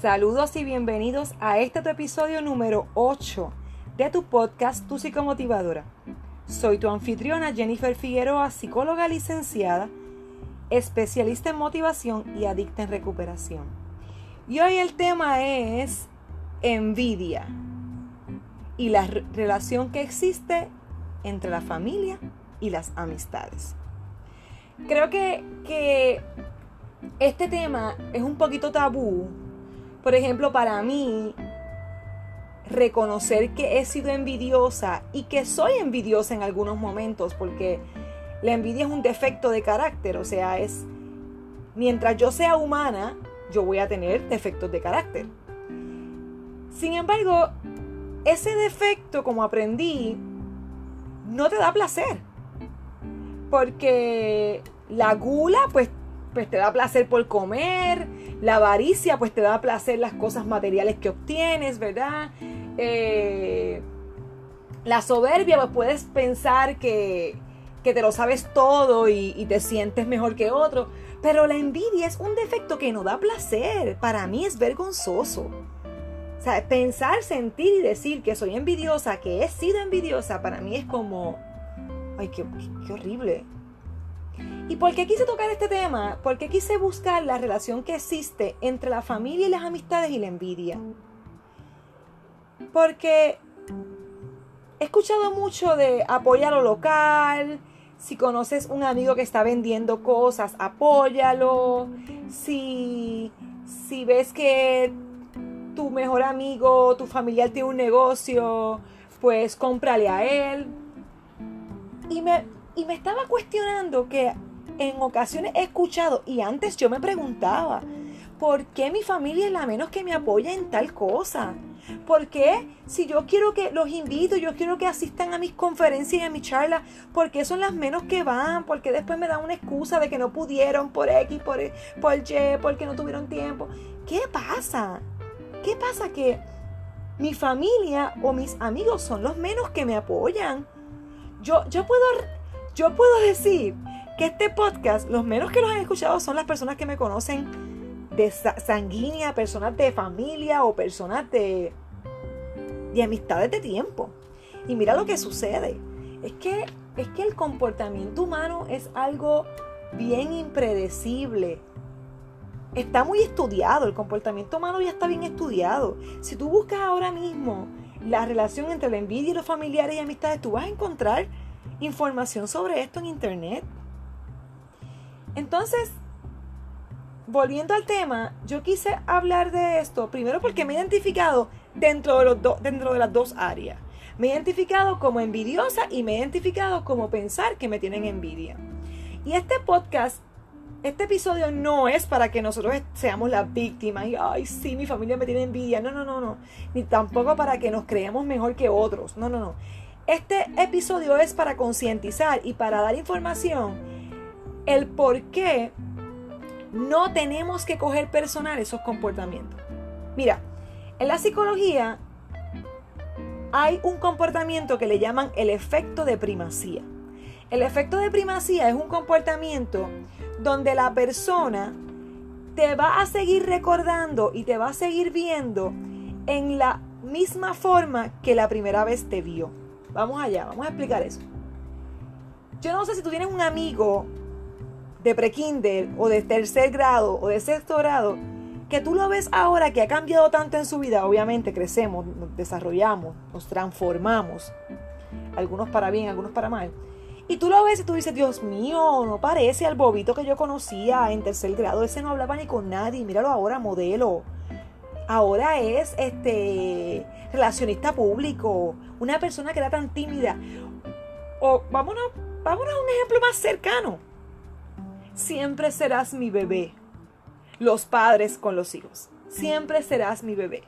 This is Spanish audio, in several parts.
Saludos y bienvenidos a este tu episodio número 8 de tu podcast Tu Psicomotivadora. Soy tu anfitriona Jennifer Figueroa, psicóloga licenciada, especialista en motivación y adicta en recuperación. Y hoy el tema es envidia y la relación que existe entre la familia y las amistades. Creo que, que este tema es un poquito tabú por ejemplo, para mí, reconocer que he sido envidiosa y que soy envidiosa en algunos momentos, porque la envidia es un defecto de carácter, o sea, es, mientras yo sea humana, yo voy a tener defectos de carácter. Sin embargo, ese defecto, como aprendí, no te da placer. Porque la gula, pues pues te da placer por comer, la avaricia pues te da placer las cosas materiales que obtienes, ¿verdad? Eh, la soberbia pues puedes pensar que, te lo sabes todo y, y te sientes mejor que otro, pero la envidia es un defecto que no da placer, para mí es vergonzoso. O sea, pensar, sentir y decir que soy envidiosa, que he sido envidiosa, para mí es como, ay, qué, qué horrible. ¿Y por qué quise tocar este tema? Porque quise buscar la relación que existe entre la familia y las amistades y la envidia. Porque he escuchado mucho de apoyar lo local. Si conoces un amigo que está vendiendo cosas, apóyalo. Si, si ves que tu mejor amigo, tu familiar tiene un negocio, pues cómprale a él. Y me, y me estaba cuestionando que en ocasiones he escuchado y antes yo me preguntaba, ¿por qué mi familia es la menos que me apoya en tal cosa? ¿Por qué si yo quiero que los invito, yo quiero que asistan a mis conferencias y a mis charlas, ¿por qué son las menos que van? ¿Por qué después me dan una excusa de que no pudieron por X, por, por Y, porque no tuvieron tiempo? ¿Qué pasa? ¿Qué pasa que mi familia o mis amigos son los menos que me apoyan? Yo, yo puedo yo puedo decir que este podcast, los menos que los han escuchado son las personas que me conocen de sanguínea, personas de familia o personas de, de amistades de tiempo. Y mira lo que sucede. Es que, es que el comportamiento humano es algo bien impredecible. Está muy estudiado, el comportamiento humano ya está bien estudiado. Si tú buscas ahora mismo la relación entre la envidia y los familiares y amistades, tú vas a encontrar información sobre esto en internet. Entonces, volviendo al tema, yo quise hablar de esto primero porque me he identificado dentro de, los dentro de las dos áreas. Me he identificado como envidiosa y me he identificado como pensar que me tienen envidia. Y este podcast, este episodio no es para que nosotros seamos las víctimas y, ay, sí, mi familia me tiene envidia. No, no, no, no. Ni tampoco para que nos creamos mejor que otros. No, no, no. Este episodio es para concientizar y para dar información el por qué no tenemos que coger personal esos comportamientos. Mira, en la psicología hay un comportamiento que le llaman el efecto de primacía. El efecto de primacía es un comportamiento donde la persona te va a seguir recordando y te va a seguir viendo en la misma forma que la primera vez te vio. Vamos allá, vamos a explicar eso. Yo no sé si tú tienes un amigo de prekinder o de tercer grado o de sexto grado que tú lo ves ahora que ha cambiado tanto en su vida. Obviamente crecemos, nos desarrollamos, nos transformamos. Algunos para bien, algunos para mal. Y tú lo ves y tú dices, Dios mío, no parece al bobito que yo conocía en tercer grado. Ese no hablaba ni con nadie. Míralo ahora, modelo ahora es este relacionista público, una persona que era tan tímida. O vámonos, vámonos a un ejemplo más cercano. Siempre serás mi bebé. Los padres con los hijos. Siempre serás mi bebé.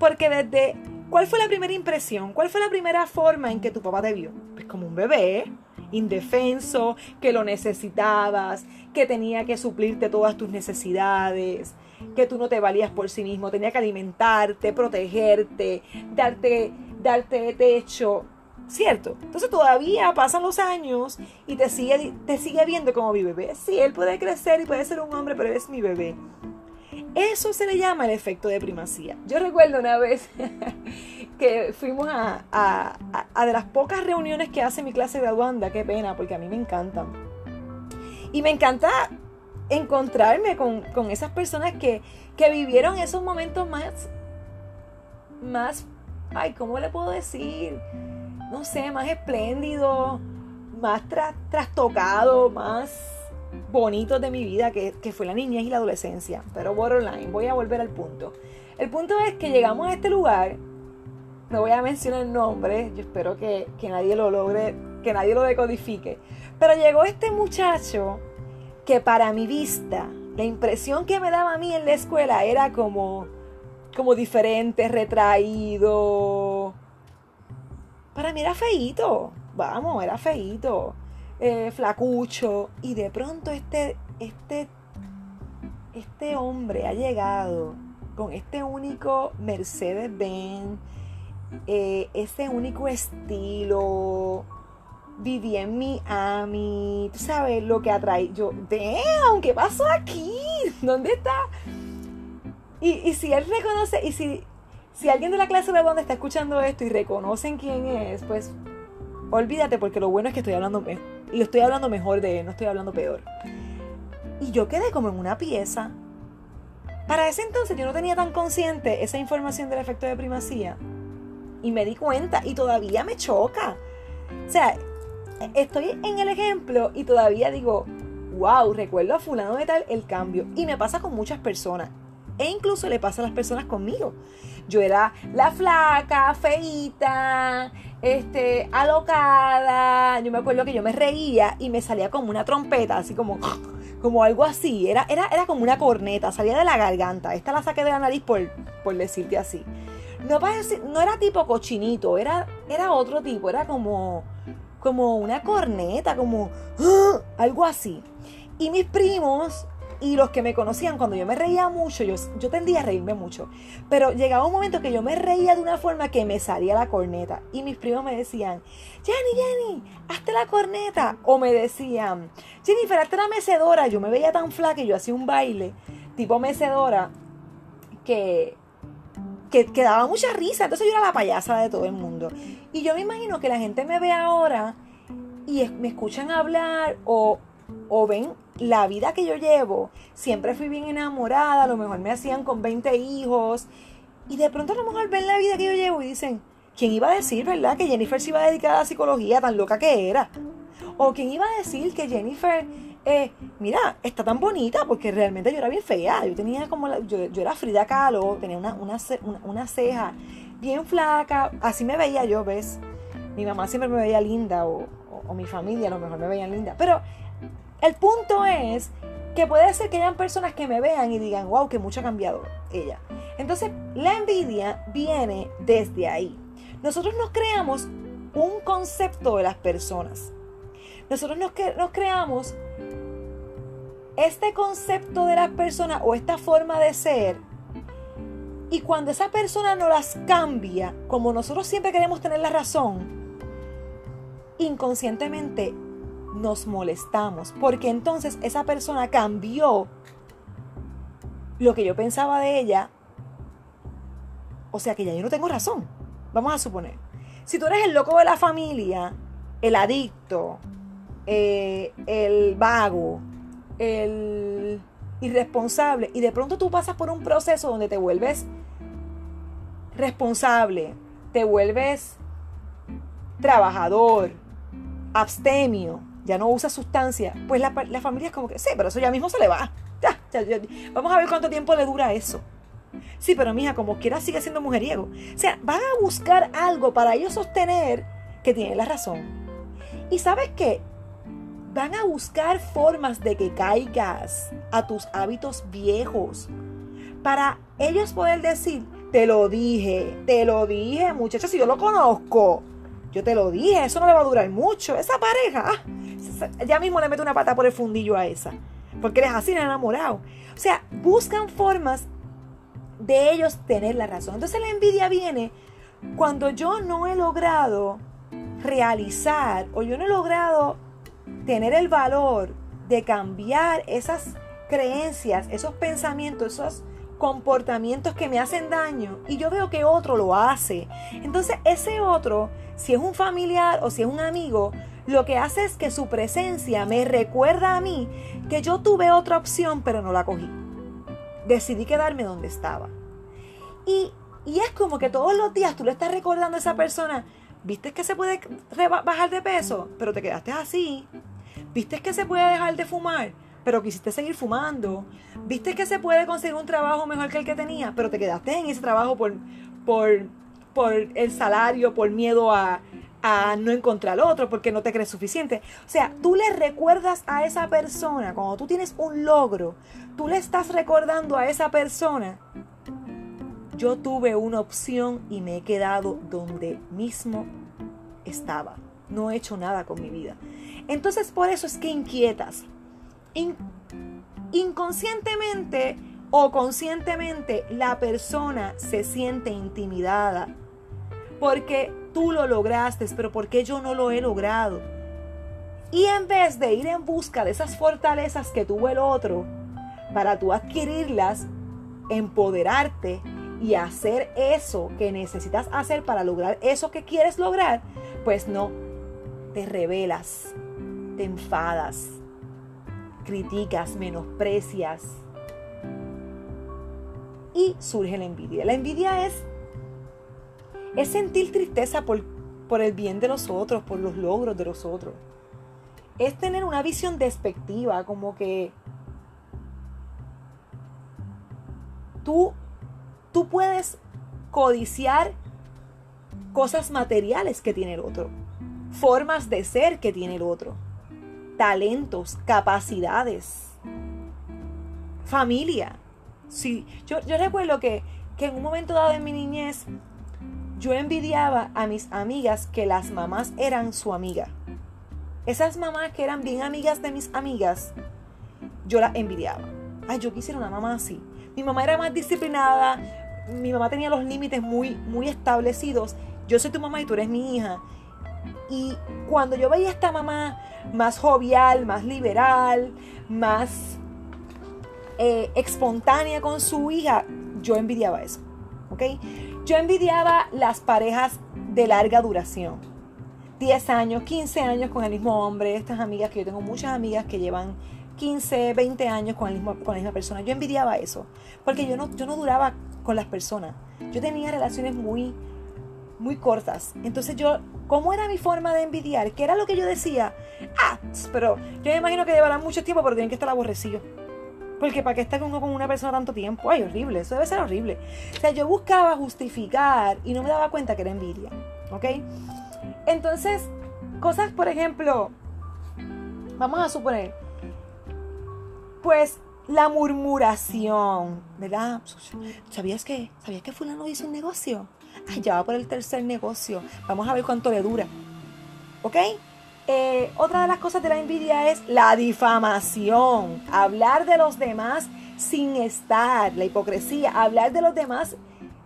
Porque desde, ¿cuál fue la primera impresión? ¿Cuál fue la primera forma en que tu papá te vio? Pues como un bebé, indefenso, que lo necesitabas, que tenía que suplirte todas tus necesidades, que tú no te valías por sí mismo, tenía que alimentarte, protegerte, darte, darte techo, ¿cierto? Entonces todavía pasan los años y te sigue, te sigue viendo como mi bebé. Sí, él puede crecer y puede ser un hombre, pero es mi bebé. Eso se le llama el efecto de primacía. Yo recuerdo una vez que fuimos a, a, de las pocas reuniones que hace mi clase graduanda, qué pena, porque a mí me encantan. Y me encanta encontrarme con, esas personas que, que, vivieron esos momentos más, más, ay, ¿cómo le puedo decir? No sé, más espléndidos, más trastocados, más bonitos de mi vida, que, fue la niñez y la adolescencia. Pero borderline, voy a volver al punto. El punto es que llegamos a este lugar, no voy a mencionar el nombre, yo espero que, que nadie lo logre, que nadie lo decodifique. Pero llegó este muchacho que para mi vista, la impresión que me daba a mí en la escuela era como, como diferente, retraído. Para mí era feíto, vamos, era feíto. Eh, flacucho, y de pronto este, este, este hombre ha llegado con este único Mercedes-Benz, eh, ese único estilo, viví en Miami, tú sabes lo que atrae. Yo, damn, ¿qué pasó aquí? ¿Dónde está? Y, si él reconoce, y si, si alguien de la clase de donde está escuchando esto y reconocen quién es, pues olvídate porque lo bueno es que estoy hablando y estoy hablando mejor de él, no estoy hablando peor. Y yo quedé como en una pieza. Para ese entonces yo no tenía tan consciente esa información del efecto de primacía. Y me di cuenta y todavía me choca. O sea, estoy en el ejemplo y todavía digo, wow, recuerdo a fulano de tal el cambio. Y me pasa con muchas personas. E incluso le pasa a las personas conmigo. Yo era la flaca, feita, este, alocada. Yo me acuerdo que yo me reía y me salía como una trompeta, así como, como algo así. Era, era, era como una corneta, salía de la garganta. Esta la saqué de la nariz por, por decirte así. No, no era tipo cochinito, era, era otro tipo, era como, como una corneta, como algo así. Y mis primos y los que me conocían, cuando yo me reía mucho, yo, yo tendía a reírme mucho. Pero llegaba un momento que yo me reía de una forma que me salía la corneta. Y mis primos me decían, Jenny, Jenny, hazte la corneta. O me decían, Jennifer, hazte la mecedora. Yo me veía tan flaca y yo hacía un baile tipo mecedora que, que, que, daba mucha risa. Entonces yo era la payasa de todo el mundo. Y yo me imagino que la gente me ve ahora y me escuchan hablar o, o ven la vida que yo llevo, siempre fui bien enamorada, a lo mejor me hacían con 20 hijos, y de pronto a lo mejor ven la vida que yo llevo y dicen, ¿quién iba a decir, verdad, que Jennifer se iba a dedicar a la psicología tan loca que era? O quién iba a decir que Jennifer, eh, mira, está tan bonita, porque realmente yo era bien fea, yo tenía como, yo, era Frida Kahlo, tenía una, una, ceja bien flaca, así me veía yo, ¿ves? Mi mamá siempre me veía linda, o, o mi familia a lo mejor me veían linda, pero el punto es que puede ser que hayan personas que me vean y digan, wow, que mucho ha cambiado ella. Entonces, la envidia viene desde ahí. Nosotros nos creamos un concepto de las personas. Nosotros nos, nos creamos este concepto de las personas o esta forma de ser. Y cuando esa persona no las cambia, como nosotros siempre queremos tener la razón, inconscientemente nos molestamos, porque entonces esa persona cambió lo que yo pensaba de ella, o sea que ya yo no tengo razón. Vamos a suponer, si tú eres el loco de la familia, el adicto, eh, el vago, el irresponsable, y de pronto tú pasas por un proceso donde te vuelves responsable, te vuelves trabajador, abstemio, ya no usa sustancia, pues la, familia es como que, sí, pero eso ya mismo se le va. vamos a ver cuánto tiempo le dura eso. Sí, pero mija, como quiera sigue siendo mujeriego. O sea, van a buscar algo para ellos sostener que tiene la razón. Y sabes qué? Van a buscar formas de que caigas a tus hábitos viejos. Para ellos poder decir, te lo dije, te lo dije, muchachos, si yo lo conozco. Yo te lo dije, eso no le va a durar mucho. Esa pareja, ah, ya mismo le mete una pata por el fundillo a esa. Porque eres así enamorado. O sea, buscan formas de ellos tener la razón. Entonces la envidia viene cuando yo no he logrado realizar o yo no he logrado tener el valor de cambiar esas creencias, esos pensamientos, esos comportamientos que me hacen daño y yo veo que otro lo hace. Entonces ese otro, si es un familiar o si es un amigo, lo que hace es que su presencia me recuerda a mí que yo tuve otra opción pero no la cogí. Decidí quedarme donde estaba. Y, y es como que todos los días tú le estás recordando a esa persona, viste que se puede bajar de peso, pero te quedaste así. Viste que se puede dejar de fumar, pero quisiste seguir fumando. Viste que se puede conseguir un trabajo mejor que el que tenía, pero te quedaste en ese trabajo por, por, por el salario, por miedo a, a no encontrar otro porque no te crees suficiente. O sea, tú le recuerdas a esa persona, cuando tú tienes un logro, tú le estás recordando a esa persona, yo tuve una opción y me he quedado donde mismo estaba. No he hecho nada con mi vida. Entonces por eso es que inquietas. Inconscientemente o conscientemente la persona se siente intimidada porque tú lo lograste, pero ¿por qué yo no lo he logrado? Y en vez de ir en busca de esas fortalezas que tuvo el otro, para tú adquirirlas, empoderarte y hacer eso que necesitas hacer para lograr eso que quieres lograr, pues no, te rebelas, te enfadas, criticas, menosprecias y surge la envidia. La envidia es es sentir tristeza por, por el bien de los otros, por los logros de los otros. Es tener una visión despectiva, como que tú, tú puedes codiciar cosas materiales que tiene el otro, formas de ser que tiene el otro, talentos, capacidades, familia. Sí, yo, recuerdo que, que en un momento dado en mi niñez yo envidiaba a mis amigas que las mamás eran su amiga. Esas mamás que eran bien amigas de mis amigas, yo las envidiaba. Ay, yo quisiera una mamá así. Mi mamá era más disciplinada, mi mamá tenía los límites muy, muy establecidos. Yo soy tu mamá y tú eres mi hija. Y cuando yo veía a esta mamá más jovial, más liberal, más eh, espontánea con su hija, yo envidiaba eso. ¿Ok? Yo envidiaba las parejas de larga duración. 10 años, 15 años con el mismo hombre. Estas amigas que yo tengo muchas amigas que llevan 15, 20 años con, el mismo, con la misma persona. Yo envidiaba eso. Porque yo no, yo no duraba con las personas. Yo tenía relaciones muy, muy cortas. Entonces yo, ¿cómo era mi forma de envidiar? ¿Qué era lo que yo decía? Ah, pero yo me imagino que llevará mucho tiempo, pero tienen que estar aborrecidos. Porque para qué estar uno con una persona tanto tiempo, ay, horrible, eso debe ser horrible. O sea, yo buscaba justificar y no me daba cuenta que era envidia. ¿Ok? Entonces, cosas, por ejemplo, vamos a suponer, pues la murmuración, ¿verdad? ¿Sabías que, ¿sabías que fulano hizo un negocio? Ya va por el tercer negocio. Vamos a ver cuánto le dura. ¿Ok? Eh, otra de las cosas de la envidia es la difamación, hablar de los demás sin estar, la hipocresía, hablar de los demás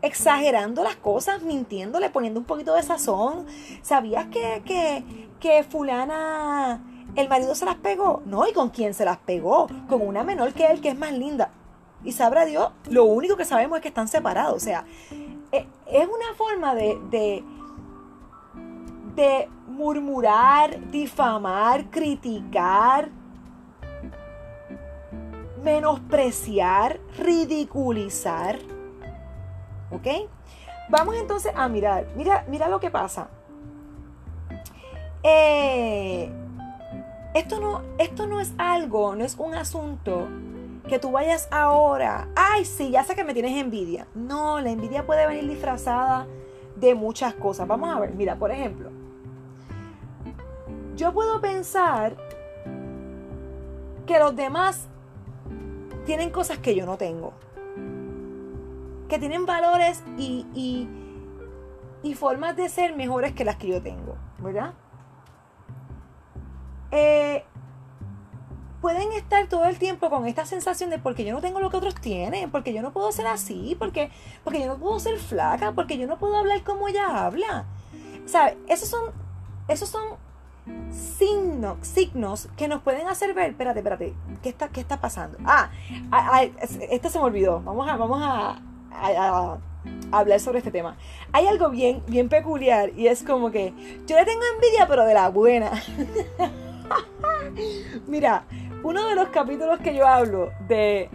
exagerando las cosas, mintiéndole, poniendo un poquito de sazón. ¿Sabías que, que, que fulana, el marido se las pegó? No, ¿y con quién se las pegó? Con una menor que él, que es más linda. Y sabrá Dios, lo único que sabemos es que están separados. O sea, es una forma de, de, de murmurar, difamar, criticar, menospreciar, ridiculizar. ¿Ok? Vamos entonces a mirar. Mira, mira lo que pasa. Eh, esto, no, esto no es algo, no es un asunto que tú vayas ahora. Ay, sí, ya sé que me tienes envidia. No, la envidia puede venir disfrazada de muchas cosas. Vamos a ver, mira, por ejemplo, yo puedo pensar que los demás tienen cosas que yo no tengo. Que tienen valores y, y, formas de ser mejores que las que yo tengo, ¿verdad? Eh, pueden estar todo el tiempo con esta sensación de porque yo no tengo lo que otros tienen, porque yo no puedo ser así, porque, porque yo no puedo ser flaca, porque yo no puedo hablar como ella habla. ¿Sabes? Esos son, esos son signos, signos que nos pueden hacer ver, espérate, espérate, ¿qué está, qué está pasando? Ah, ah, este se me olvidó. Vamos a, vamos a, a, hablar sobre este tema. Hay algo bien, bien peculiar y es como que yo le tengo envidia, pero de la buena. Mira, uno de los capítulos que yo hablo de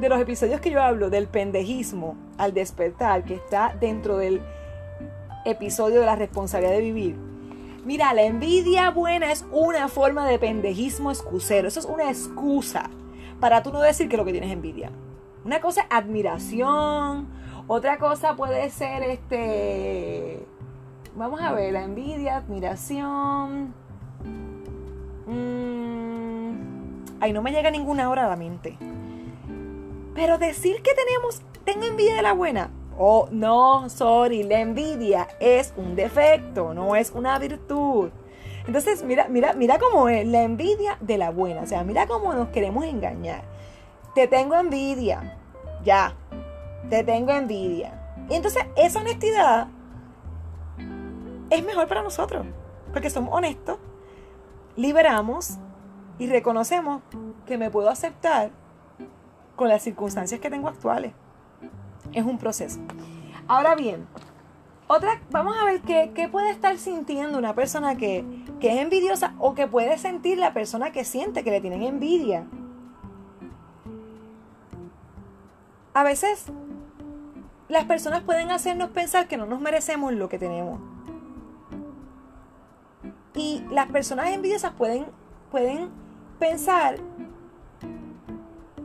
de los episodios que yo hablo del pendejismo al despertar, que está dentro del episodio de la responsabilidad de vivir. Mira, la envidia buena es una forma de pendejismo excusero. Eso es una excusa para tú no decir que lo que tienes envidia. Una cosa es admiración, otra cosa puede ser este. Vamos a ver, la envidia, admiración. Mm, ay, no me llega ninguna hora a la mente. Pero decir que tenemos, tengo envidia de la buena. Oh, no, sorry, la envidia es un defecto, no es una virtud. Entonces, mira, mira, mira cómo es la envidia de la buena. O sea, mira cómo nos queremos engañar. Te tengo envidia. Ya. Te tengo envidia. Y entonces, esa honestidad es mejor para nosotros. Porque somos honestos, liberamos y reconocemos que me puedo aceptar con las circunstancias que tengo actuales. Es un proceso. Ahora bien, otra, vamos a ver qué, puede estar sintiendo una persona que, que es envidiosa o que puede sentir la persona que siente que le tienen envidia. A veces las personas pueden hacernos pensar que no nos merecemos lo que tenemos. Y las personas envidiosas pueden, pueden pensar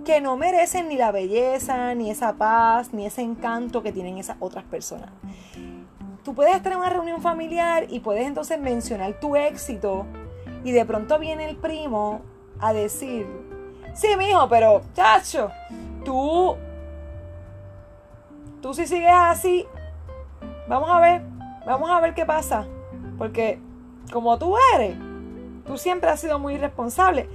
que no merecen ni la belleza, ni esa paz, ni ese encanto que tienen esas otras personas. Tú puedes estar en una reunión familiar y puedes entonces mencionar tu éxito y de pronto viene el primo a decir, sí, mijo, pero chacho, tú, tú si sigues así, vamos a ver, vamos a ver qué pasa, porque como tú eres, tú siempre has sido muy irresponsable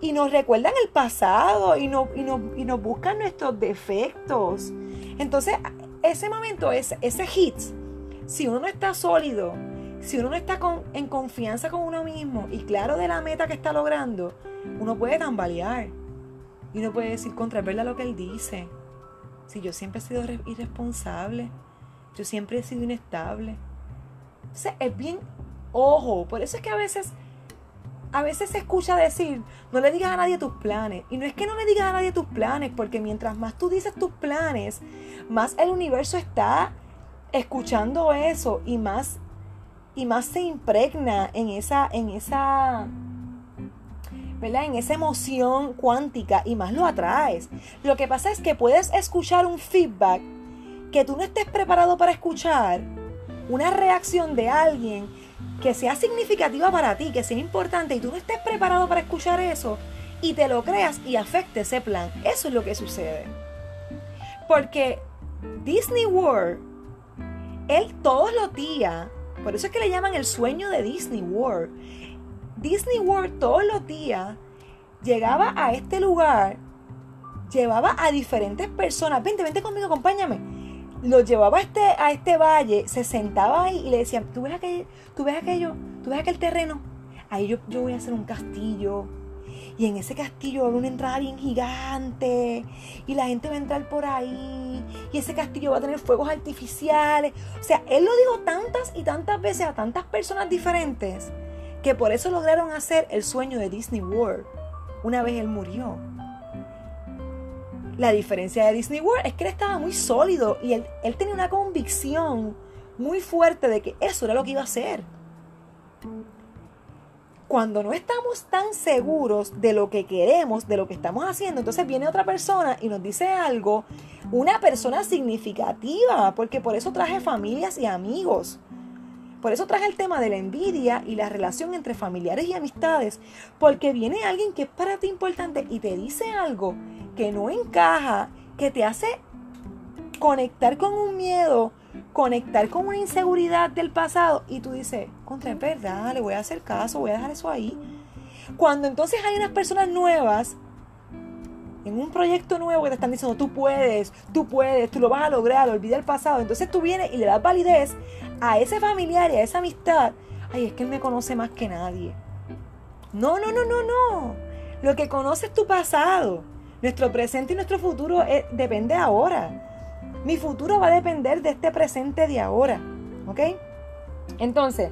y nos recuerdan el pasado y, no, y, nos buscan nuestros defectos. Entonces, ese momento, ese, ese hit, si uno no está sólido, si uno no está en confianza con uno mismo y claro de la meta que está logrando, uno puede tambalear. Y uno puede decir contra lo que él dice. Si yo siempre he sido irresponsable, yo siempre he sido inestable. Entonces es bien, ojo, por eso es que a veces a veces se escucha decir, no le digas a nadie tus planes. Y no es que no le digas a nadie tus planes, porque mientras más tú dices tus planes, más el universo está escuchando eso y más y más se impregna en esa en esa ¿verdad? En esa emoción cuántica y más lo atraes. Lo que pasa es que puedes escuchar un feedback que tú no estés preparado para escuchar, una reacción de alguien que sea significativa para ti, que sea importante y tú no estés preparado para escuchar eso y te lo creas y afecte ese plan. Eso es lo que sucede. Porque Disney World, él todos los días, por eso es que le llaman el sueño de Disney World. Disney World todos los días llegaba a este lugar, llevaba a diferentes personas. Vente, vente conmigo, acompáñame lo llevaba a este, a este valle, se sentaba ahí y le decía, ¿tú ves, aquello, tú ves aquello, tú ves aquel terreno, ahí yo, yo voy a hacer un castillo. Y en ese castillo va a haber una entrada bien gigante. Y la gente va a entrar por ahí. Y ese castillo va a tener fuegos artificiales. O sea, él lo dijo tantas y tantas veces a tantas personas diferentes. Que por eso lograron hacer el sueño de Disney World. Una vez él murió. La diferencia de Disney World es que él estaba muy sólido y él, tenía una convicción muy fuerte de que eso era lo que iba a hacer. Cuando no estamos tan seguros de lo que queremos, de lo que estamos haciendo, entonces viene otra persona y nos dice algo, una persona significativa, porque por eso traje familias y amigos. Por eso traje el tema de la envidia y la relación entre familiares y amistades, porque viene alguien que es para ti importante y te dice algo que no encaja, que te hace conectar con un miedo, conectar con una inseguridad del pasado y tú dices, contra es verdad, le voy a hacer caso, voy a dejar eso ahí. Cuando entonces hay unas personas nuevas en un proyecto nuevo que te están diciendo, tú puedes, tú puedes, tú lo vas a lograr, olvida el pasado. Entonces tú vienes y le das validez a ese familiar y a esa amistad. ay, es que él me conoce más que nadie. No, no, no, no, no. Lo que conoce es tu pasado. Nuestro presente y nuestro futuro eh, depende ahora. Mi futuro va a depender de este presente de ahora. ¿Ok? Entonces,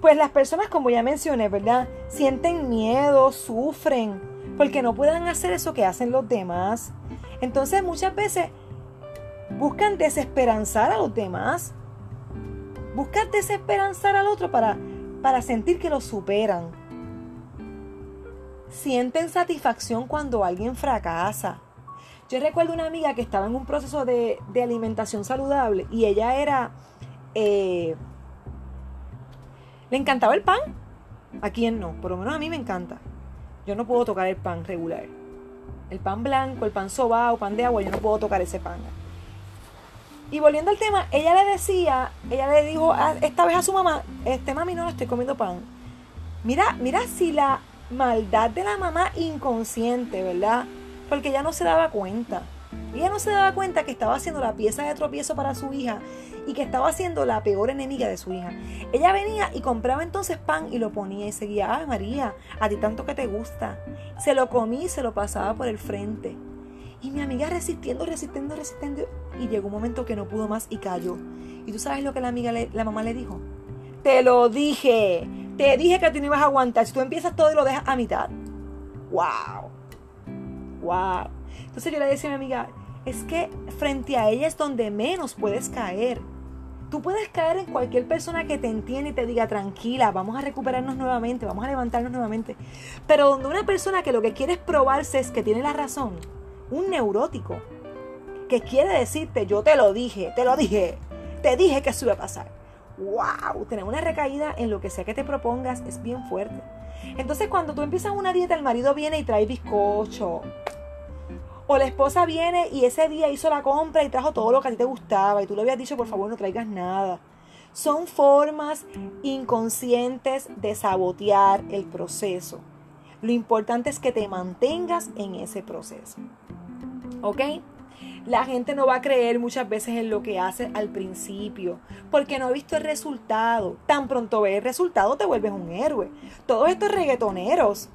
pues las personas, como ya mencioné, ¿verdad? Sienten miedo, sufren, porque no puedan hacer eso que hacen los demás. Entonces muchas veces buscan desesperanzar a los demás. Buscan desesperanzar al otro para, para sentir que lo superan. Sienten satisfacción cuando alguien fracasa. Yo recuerdo una amiga que estaba en un proceso de, alimentación saludable y ella era... Eh, le encantaba el pan. ¿A quién no? Por lo menos a mí me encanta. Yo no puedo tocar el pan regular. El pan blanco, el pan sobao, pan de agua, yo no puedo tocar ese pan. Y volviendo al tema, ella le decía, ella le dijo esta vez a su mamá, este mami no, estoy comiendo pan. Mira, mira si la maldad de la mamá inconsciente, ¿verdad? Porque ella no se daba cuenta. Ella no se daba cuenta que estaba haciendo la pieza de tropiezo para su hija y que estaba siendo la peor enemiga de su hija. Ella venía y compraba entonces pan y lo ponía y seguía, ay María, a ti tanto que te gusta. Se lo comí y se lo pasaba por el frente. Y mi amiga resistiendo, resistiendo, resistiendo. Y llegó un momento que no pudo más y cayó. ¿Y tú sabes lo que la amiga, la mamá le dijo? Te lo dije. Te dije que tú no ibas a aguantar. Si tú empiezas todo y lo dejas a mitad. ¡Wow! ¡Wow! Entonces yo le decía a mi amiga, es que frente a ella es donde menos puedes caer. Tú puedes caer en cualquier persona que te entiende y te diga, tranquila, vamos a recuperarnos nuevamente, vamos a levantarnos nuevamente. Pero donde una persona que lo que quiere es probarse es que tiene la razón, un neurótico, que quiere decirte, yo te lo dije, te lo dije, te dije que eso iba a pasar. ¡Wow! Tener una recaída en lo que sea que te propongas es bien fuerte. Entonces cuando tú empiezas una dieta, el marido viene y trae bizcocho, o la esposa viene y ese día hizo la compra y trajo todo lo que a ti te gustaba y tú le habías dicho, por favor, no traigas nada. Son formas inconscientes de sabotear el proceso. Lo importante es que te mantengas en ese proceso. ¿Ok? La gente no va a creer muchas veces en lo que hace al principio, porque no ha visto el resultado. Tan pronto ve el resultado te vuelves un héroe. Todos estos reggaetoneros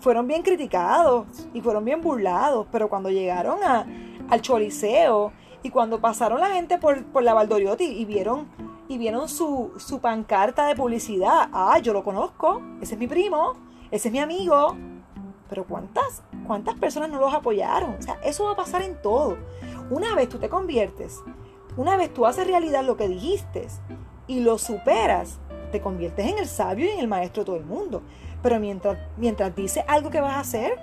fueron bien criticados y fueron bien burlados, pero cuando llegaron a, al Choliseo y cuando pasaron la gente por, por la Valdoriotti y vieron, y vieron su, su pancarta de publicidad, ah, yo lo conozco, ese es mi primo, ese es mi amigo, pero ¿cuántas, cuántas personas no los apoyaron? O sea, eso va a pasar en todo. Una vez tú te conviertes, una vez tú haces realidad lo que dijiste y lo superas, te conviertes en el sabio y en el maestro de todo el mundo. Pero mientras, mientras dices algo que vas a hacer,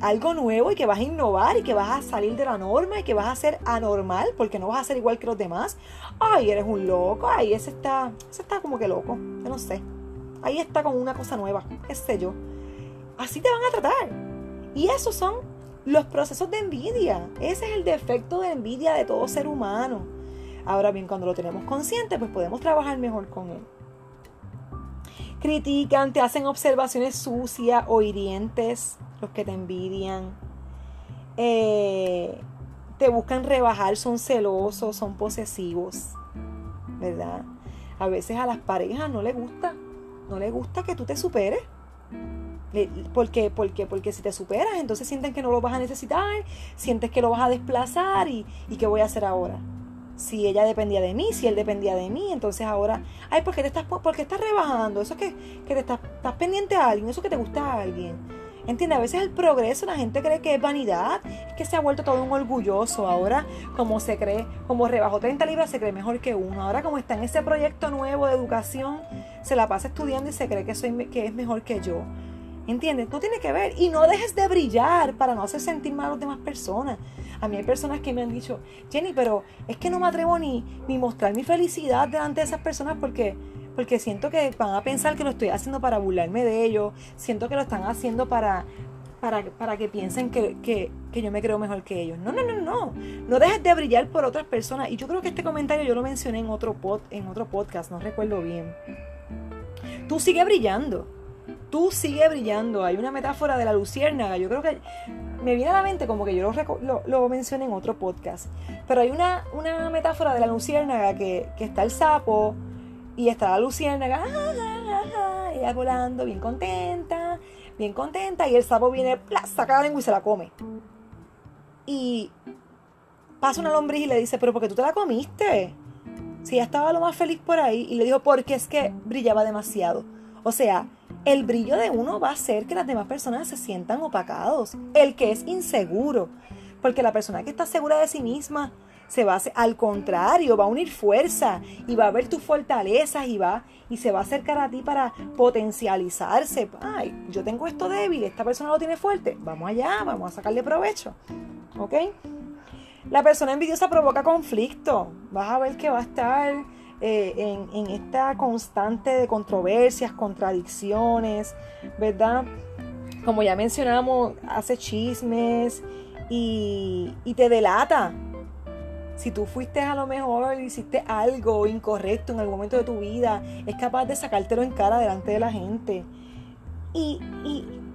algo nuevo y que vas a innovar y que vas a salir de la norma y que vas a ser anormal porque no vas a ser igual que los demás, ay, eres un loco, ay, ese está, ese está como que loco, yo no sé. Ahí está como una cosa nueva, qué sé yo. Así te van a tratar. Y esos son los procesos de envidia. Ese es el defecto de envidia de todo ser humano. Ahora bien, cuando lo tenemos consciente, pues podemos trabajar mejor con él critican, te hacen observaciones sucias o hirientes, los que te envidian. Eh, te buscan rebajar, son celosos, son posesivos, ¿verdad? A veces a las parejas no les gusta, no les gusta que tú te superes. ¿Por qué? Porque, porque si te superas, entonces sienten que no lo vas a necesitar, sientes que lo vas a desplazar y, y ¿qué voy a hacer ahora? Si ella dependía de mí, si él dependía de mí, entonces ahora, ay, ¿por qué te estás, por estás rebajando? Eso es que, que te estás, estás pendiente a alguien, eso que te gusta a alguien. ¿Entiendes? A veces el progreso, la gente cree que es vanidad, es que se ha vuelto todo un orgulloso. Ahora, como se cree, como rebajó 30 libras, se cree mejor que uno. Ahora, como está en ese proyecto nuevo de educación, se la pasa estudiando y se cree que, soy, que es mejor que yo. ¿Entiendes? No tiene que ver. Y no dejes de brillar para no hacer sentir mal a las demás personas. A mí hay personas que me han dicho, Jenny, pero es que no me atrevo ni, ni mostrar mi felicidad delante de esas personas porque, porque siento que van a pensar que lo estoy haciendo para burlarme de ellos, siento que lo están haciendo para, para, para que piensen que, que, que, yo me creo mejor que ellos. No, no, no, no. No dejes de brillar por otras personas. Y yo creo que este comentario yo lo mencioné en otro, pod, en otro podcast, no recuerdo bien. Tú sigue brillando. Tú sigue brillando. Hay una metáfora de la luciérnaga. Yo creo que me viene a la mente como que yo lo, lo, mencioné en otro podcast. Pero hay una, una metáfora de la luciérnaga que, que está el sapo Y estaba Luciérnaga, ah, ella volando, bien contenta, bien contenta. Y el sapo viene, saca la lengua y se la come. Y pasa una lombriz y le dice, pero ¿por qué tú te la comiste? Si ella estaba lo más feliz por ahí. Y le dijo, porque es que brillaba demasiado. O sea, el brillo de uno va a hacer que las demás personas se sientan opacados. El que es inseguro. Porque la persona que está segura de sí misma se va a hacer, al contrario, va a unir fuerza y va a ver tus fortalezas y va y se va a acercar a ti para potencializarse. Ay, yo tengo esto débil, esta persona lo tiene fuerte. Vamos allá, vamos a sacarle provecho. ¿Ok? La persona envidiosa provoca conflicto. Vas a ver que va a estar eh, en, esta constante de controversias, contradicciones, ¿verdad? Como ya mencionamos, hace chismes y, y te delata si tú fuiste a lo mejor, hiciste algo incorrecto en algún momento de tu vida, es capaz de sacártelo en cara delante de la gente. Y,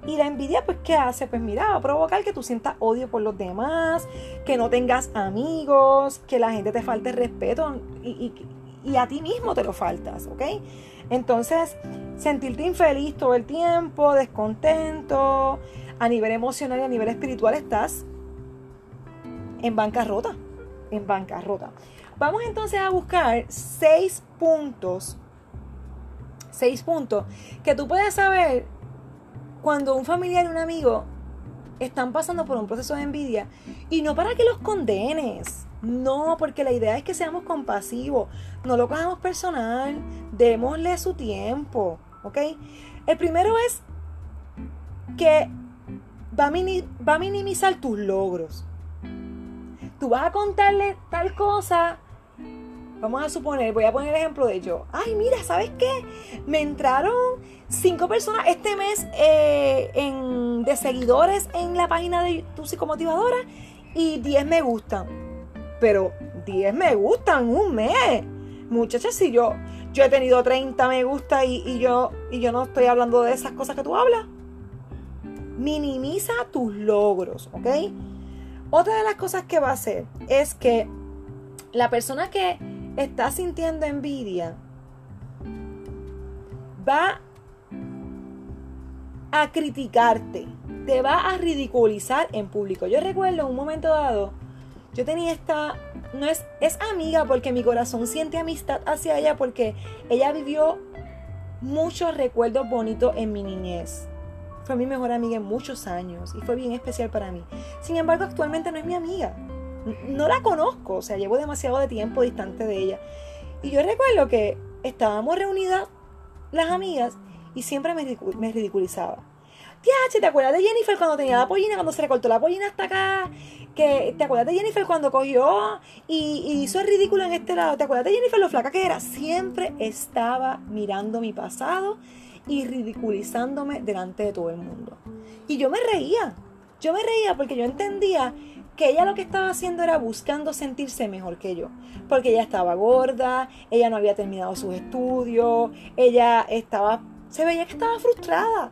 la envidia, pues, ¿qué hace? Pues mira, va a provocar que tú sientas odio por los demás, que no tengas amigos, que la gente te falte respeto y, y a ti mismo te lo faltas, ¿ok? Entonces, sentirte infeliz todo el tiempo, descontento, a nivel emocional y a nivel espiritual estás en bancarrota en bancarrota. Vamos entonces a buscar seis puntos. Seis puntos que tú puedes saber cuando un familiar y un amigo están pasando por un proceso de envidia y no para que los condenes. No, porque la idea es que seamos compasivos, no lo cojamos personal, démosle su tiempo, ¿ok? El primero es que va a, minimizar tus logros tú vas a contarle tal cosa. Vamos a suponer, voy a poner el ejemplo de yo. Ay, mira, ¿sabes qué? Me entraron cinco personas este mes eh, de seguidores en la página de Tu Psicomotivadora y 10 me gustan. Pero 10 me gustan un mes. Muchachas, si yo, yo he tenido 30 me gusta y, yo, y yo no estoy hablando de esas cosas que tú hablas. Minimiza tus logros, ¿ok? Otra de las cosas que va a hacer es que la persona que está sintiendo envidia va a criticarte, te va a ridiculizar en público. Yo recuerdo un momento dado, yo tenía esta, no es, es amiga porque mi corazón siente amistad hacia ella porque ella vivió muchos recuerdos bonitos en mi niñez. Fue mi mejor amiga en muchos años y fue bien especial para mí. Sin embargo, actualmente no es mi amiga. No la conozco, o sea, llevo demasiado de tiempo distante de ella. Y yo recuerdo que estábamos reunidas las amigas y siempre me, ridiculizaba. Tía, ¿te acuerdas de Jennifer cuando tenía la pollina, cuando se recortó la pollina hasta acá? Que, ¿Te acuerdas de Jennifer cuando cogió y, hizo el ridículo en este lado? ¿Te acuerdas de Jennifer lo flaca que era? Siempre estaba mirando mi pasado y ridiculizándome delante de todo el mundo. Y yo me reía, yo me reía porque yo entendía que ella lo que estaba haciendo era buscando sentirse mejor que yo, porque ella estaba gorda, ella no había terminado sus estudios, ella estaba, se veía que estaba frustrada,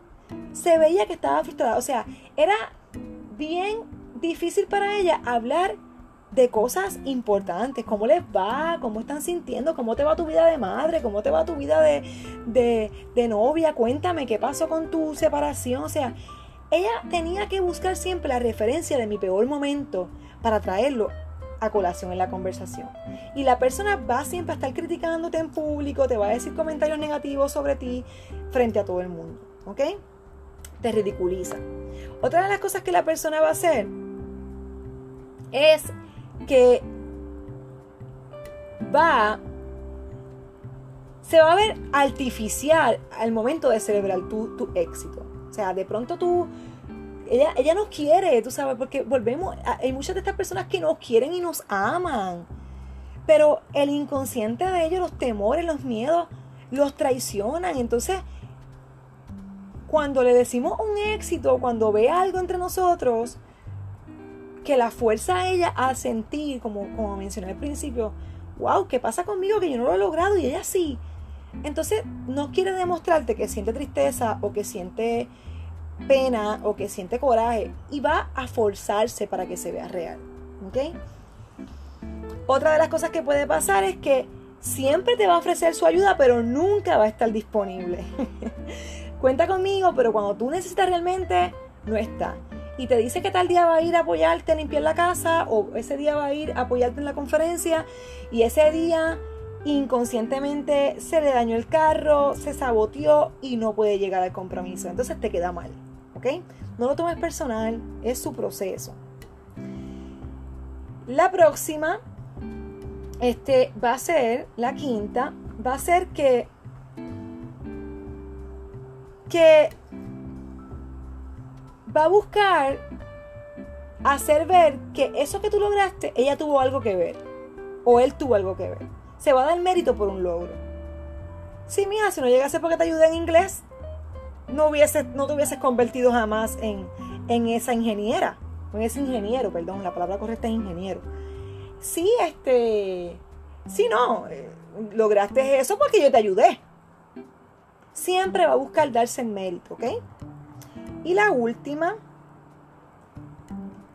se veía que estaba frustrada, o sea, era bien difícil para ella hablar de cosas importantes, cómo les va, cómo están sintiendo, cómo te va tu vida de madre, cómo te va tu vida de, de, novia, cuéntame qué pasó con tu separación, o sea, ella tenía que buscar siempre la referencia de mi peor momento para traerlo a colación en la conversación. Y la persona va siempre a estar criticándote en público, te va a decir comentarios negativos sobre ti frente a todo el mundo, ¿ok? Te ridiculiza. Otra de las cosas que la persona va a hacer es que va, se va a ver artificial al momento de celebrar tu, éxito. O sea, de pronto tú, ella, ella nos quiere, tú sabes, porque volvemos, hay muchas de estas personas que nos quieren y nos aman, pero el inconsciente de ellos, los temores, los miedos, los traicionan. Entonces, cuando le decimos un éxito, cuando ve algo entre nosotros, que la fuerza a ella a sentir, como, como mencioné al principio, wow, ¿qué pasa conmigo que yo no lo he logrado y ella sí? Entonces no quiere demostrarte que siente tristeza o que siente pena o que siente coraje y va a forzarse para que se vea real. ¿Ok? Otra de las cosas que puede pasar es que siempre te va a ofrecer su ayuda, pero nunca va a estar disponible. Cuenta conmigo, pero cuando tú necesitas realmente, no está. Y te dice que tal día va a ir a apoyarte a limpiar la casa, o ese día va a ir a apoyarte en la conferencia, y ese día inconscientemente se le dañó el carro, se saboteó y no puede llegar al compromiso. Entonces te queda mal, ¿ok? No lo tomes personal, es su proceso. La próxima este, va a ser, la quinta, va a ser que, que va a buscar hacer ver que eso que tú lograste, ella tuvo algo que ver. O él tuvo algo que ver. Se va a dar mérito por un logro. Sí, mija, si no llegase porque te ayudé en inglés, no, hubiese, no te hubieses convertido jamás en, en esa ingeniera. En ese ingeniero, perdón, la palabra correcta es ingeniero sí, este, sí, no, eh, lograste eso porque yo te ayudé. Siempre va a buscar darse el mérito, ¿ok? Y la última,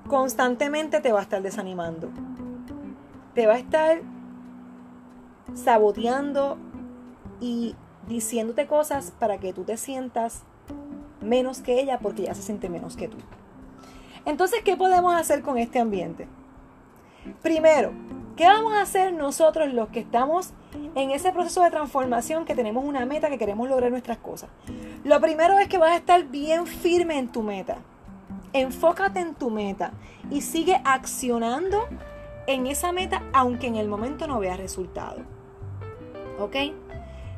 constantemente te va a estar desanimando. Te va a estar saboteando y diciéndote cosas para que tú te sientas menos que ella porque ella se siente menos que tú. Entonces, ¿qué podemos hacer con este ambiente? Primero, ¿qué vamos a hacer nosotros los que estamos en ese proceso de transformación que tenemos una meta que queremos lograr nuestras cosas? Lo primero es que vas a estar bien firme en tu meta. Enfócate en tu meta y sigue accionando en esa meta aunque en el momento no veas resultado. ¿Ok?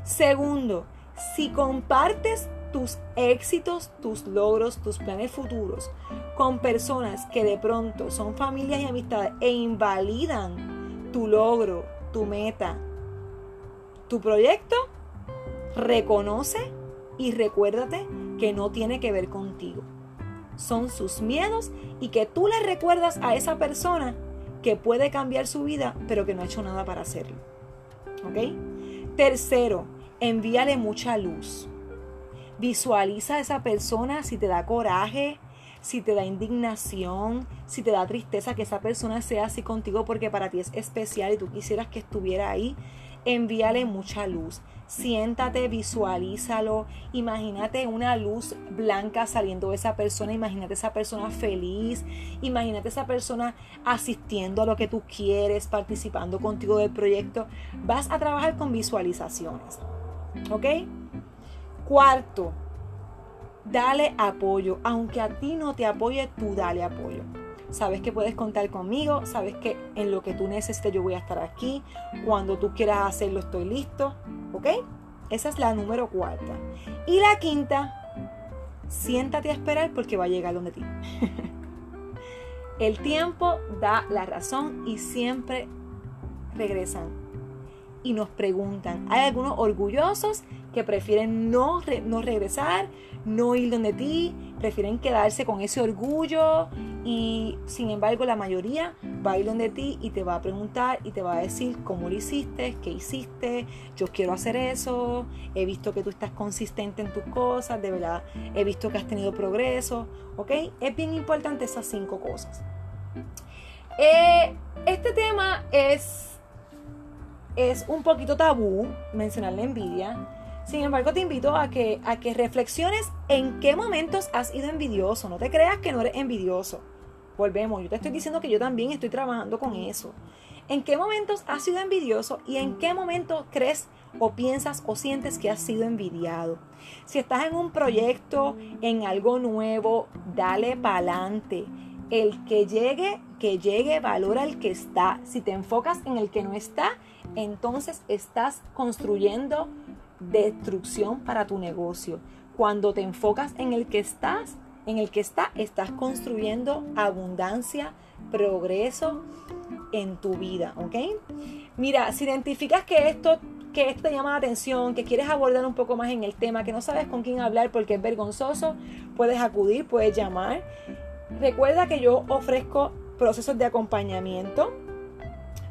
Segundo, si compartes tus éxitos, tus logros, tus planes futuros con personas que de pronto son familias y amistades e invalidan tu logro, tu meta, tu proyecto, reconoce y recuérdate que no tiene que ver contigo. Son sus miedos y que tú le recuerdas a esa persona que puede cambiar su vida, pero que no ha hecho nada para hacerlo. ¿Ok? Tercero, envíale mucha luz. Visualiza a esa persona si te da coraje, si te da indignación, si te da tristeza que esa persona sea así contigo porque para ti es especial y tú quisieras que estuviera ahí. Envíale mucha luz. Siéntate, visualízalo. Imagínate una luz blanca saliendo de esa persona. Imagínate esa persona feliz. Imagínate esa persona asistiendo a lo que tú quieres, participando contigo del proyecto. Vas a trabajar con visualizaciones. ¿Ok? Cuarto, dale apoyo. Aunque a ti no te apoye, tú dale apoyo. Sabes que puedes contar conmigo, sabes que en lo que tú necesites yo voy a estar aquí. Cuando tú quieras hacerlo estoy listo. ¿Ok? Esa es la número cuarta. Y la quinta, siéntate a esperar porque va a llegar donde ti. El tiempo da la razón y siempre regresan y nos preguntan. Hay algunos orgullosos que prefieren no, no regresar, no ir donde ti, prefieren quedarse con ese orgullo y sin embargo la mayoría va a ir donde ti y te va a preguntar y te va a decir cómo lo hiciste, qué hiciste, yo quiero hacer eso, he visto que tú estás consistente en tus cosas, de verdad he visto que has tenido progreso, ¿ok? Es bien importante esas cinco cosas. Eh, este tema es, es un poquito tabú mencionar la envidia sin embargo, te invito a que, a que reflexiones en qué momentos has sido envidioso. No te creas que no eres envidioso. Volvemos, yo te estoy diciendo que yo también estoy trabajando con eso. ¿En qué momentos has sido envidioso y en qué momentos crees o piensas o sientes que has sido envidiado? Si estás en un proyecto, en algo nuevo, dale para adelante. El que llegue, que llegue, valora el que está. Si te enfocas en el que no está, entonces estás construyendo destrucción para tu negocio. Cuando te enfocas en el que estás, en el que está, estás construyendo abundancia, progreso en tu vida, ¿ok? Mira, si identificas que esto, que esto te llama la atención, que quieres abordar un poco más en el tema, que no sabes con quién hablar porque es vergonzoso, puedes acudir, puedes llamar. Recuerda que yo ofrezco procesos de acompañamiento,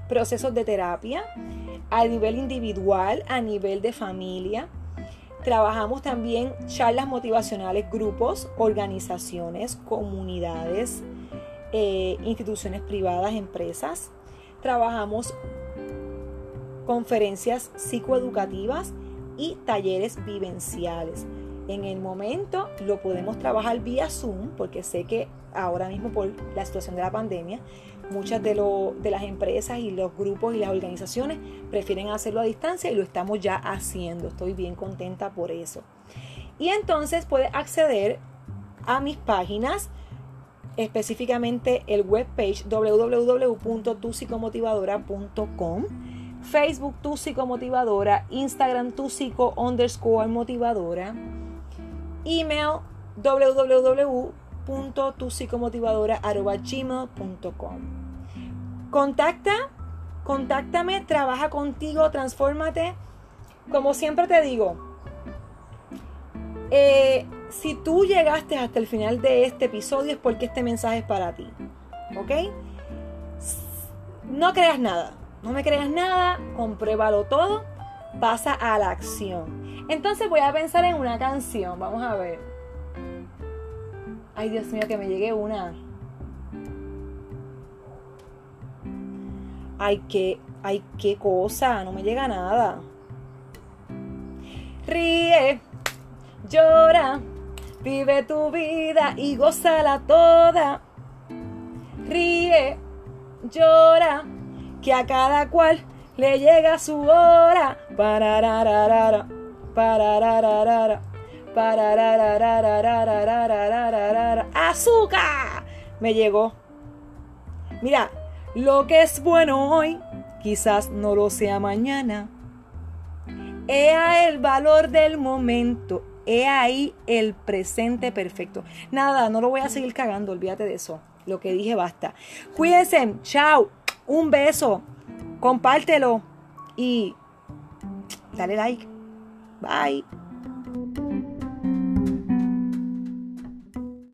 procesos de terapia a nivel individual, a nivel de familia. Trabajamos también charlas motivacionales, grupos, organizaciones, comunidades, eh, instituciones privadas, empresas. Trabajamos conferencias psicoeducativas y talleres vivenciales. En el momento lo podemos trabajar vía Zoom, porque sé que ahora mismo por la situación de la pandemia, muchas de, de las empresas y los grupos y las organizaciones prefieren hacerlo a distancia y lo estamos ya haciendo. Estoy bien contenta por eso. Y entonces puedes acceder a mis páginas, específicamente el webpage www.tupsicomotivadora.com Facebook Tu Psicomotivadora, Instagram Tu Psico email www.tupsicomotivadora.gmail.com Contacta, contáctame, trabaja contigo, transfórmate. Como siempre te digo, eh, si tú llegaste hasta el final de este episodio es porque este mensaje es para ti. ¿Ok? No creas nada no me creas nada, compruébalo todo, pasa a la acción. Entonces voy a pensar en una canción, vamos a ver. Ay, Dios mío, que me llegue una. Ay, qué, ay, qué cosa, no me llega nada. Ríe, llora, vive tu vida y gózala toda. Ríe, llora, que a cada cual le llega su hora. Pararararara, pararararara, azúcar. Me llegó. Mira, lo que es bueno hoy, quizás no lo sea mañana. He el valor del momento. He ahí el presente perfecto. Nada, no lo voy a seguir cagando, olvídate de eso. Lo que dije basta. Cuídense, chao. Un beso, compártelo y dale like. Bye.